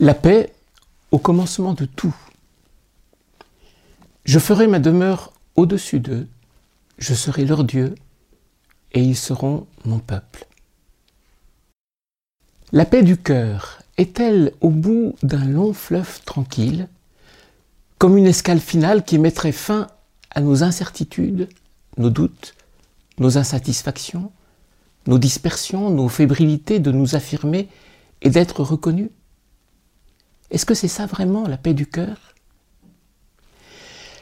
La paix au commencement de tout. Je ferai ma demeure au-dessus d'eux, je serai leur Dieu, et ils seront mon peuple. La paix du cœur est-elle au bout d'un long fleuve tranquille, comme une escale finale qui mettrait fin à nos incertitudes, nos doutes, nos insatisfactions, nos dispersions, nos fébrilités de nous affirmer et d'être reconnus? Est-ce que c'est ça vraiment la paix du cœur?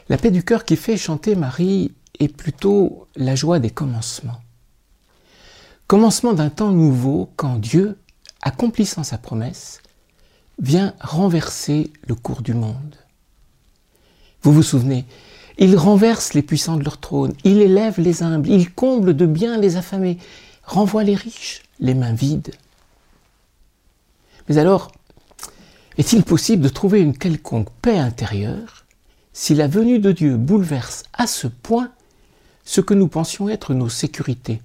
La paix du cœur qui fait chanter Marie est plutôt la joie des commencements. Commencement d'un temps nouveau quand Dieu, accomplissant sa promesse, vient renverser le cours du monde. Vous vous souvenez, il renverse les puissants de leur trône, il élève les humbles, il comble de bien les affamés, renvoie les riches, les mains vides. Mais alors, est-il possible de trouver une quelconque paix intérieure si la venue de Dieu bouleverse à ce point ce que nous pensions être nos sécurités,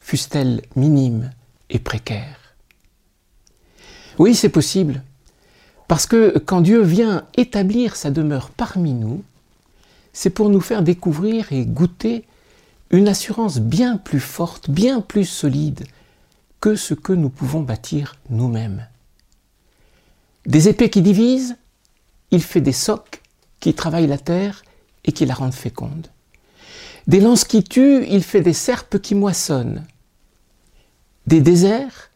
fussent-elles minimes et précaires? Oui, c'est possible, parce que quand Dieu vient établir sa demeure parmi nous, c'est pour nous faire découvrir et goûter une assurance bien plus forte, bien plus solide que ce que nous pouvons bâtir nous-mêmes. Des épées qui divisent, il fait des socs qui travaillent la terre et qui la rendent féconde. Des lances qui tuent, il fait des serpes qui moissonnent. Des déserts,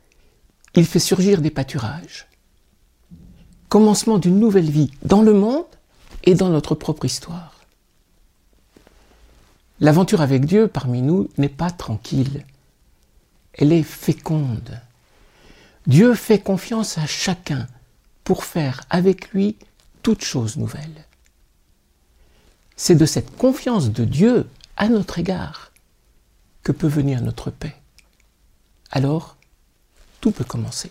il fait surgir des pâturages. Commencement d'une nouvelle vie dans le monde et dans notre propre histoire. L'aventure avec Dieu parmi nous n'est pas tranquille, elle est féconde. Dieu fait confiance à chacun pour faire avec lui toutes choses nouvelles. C'est de cette confiance de Dieu à notre égard que peut venir notre paix. Alors, tout peut commencer.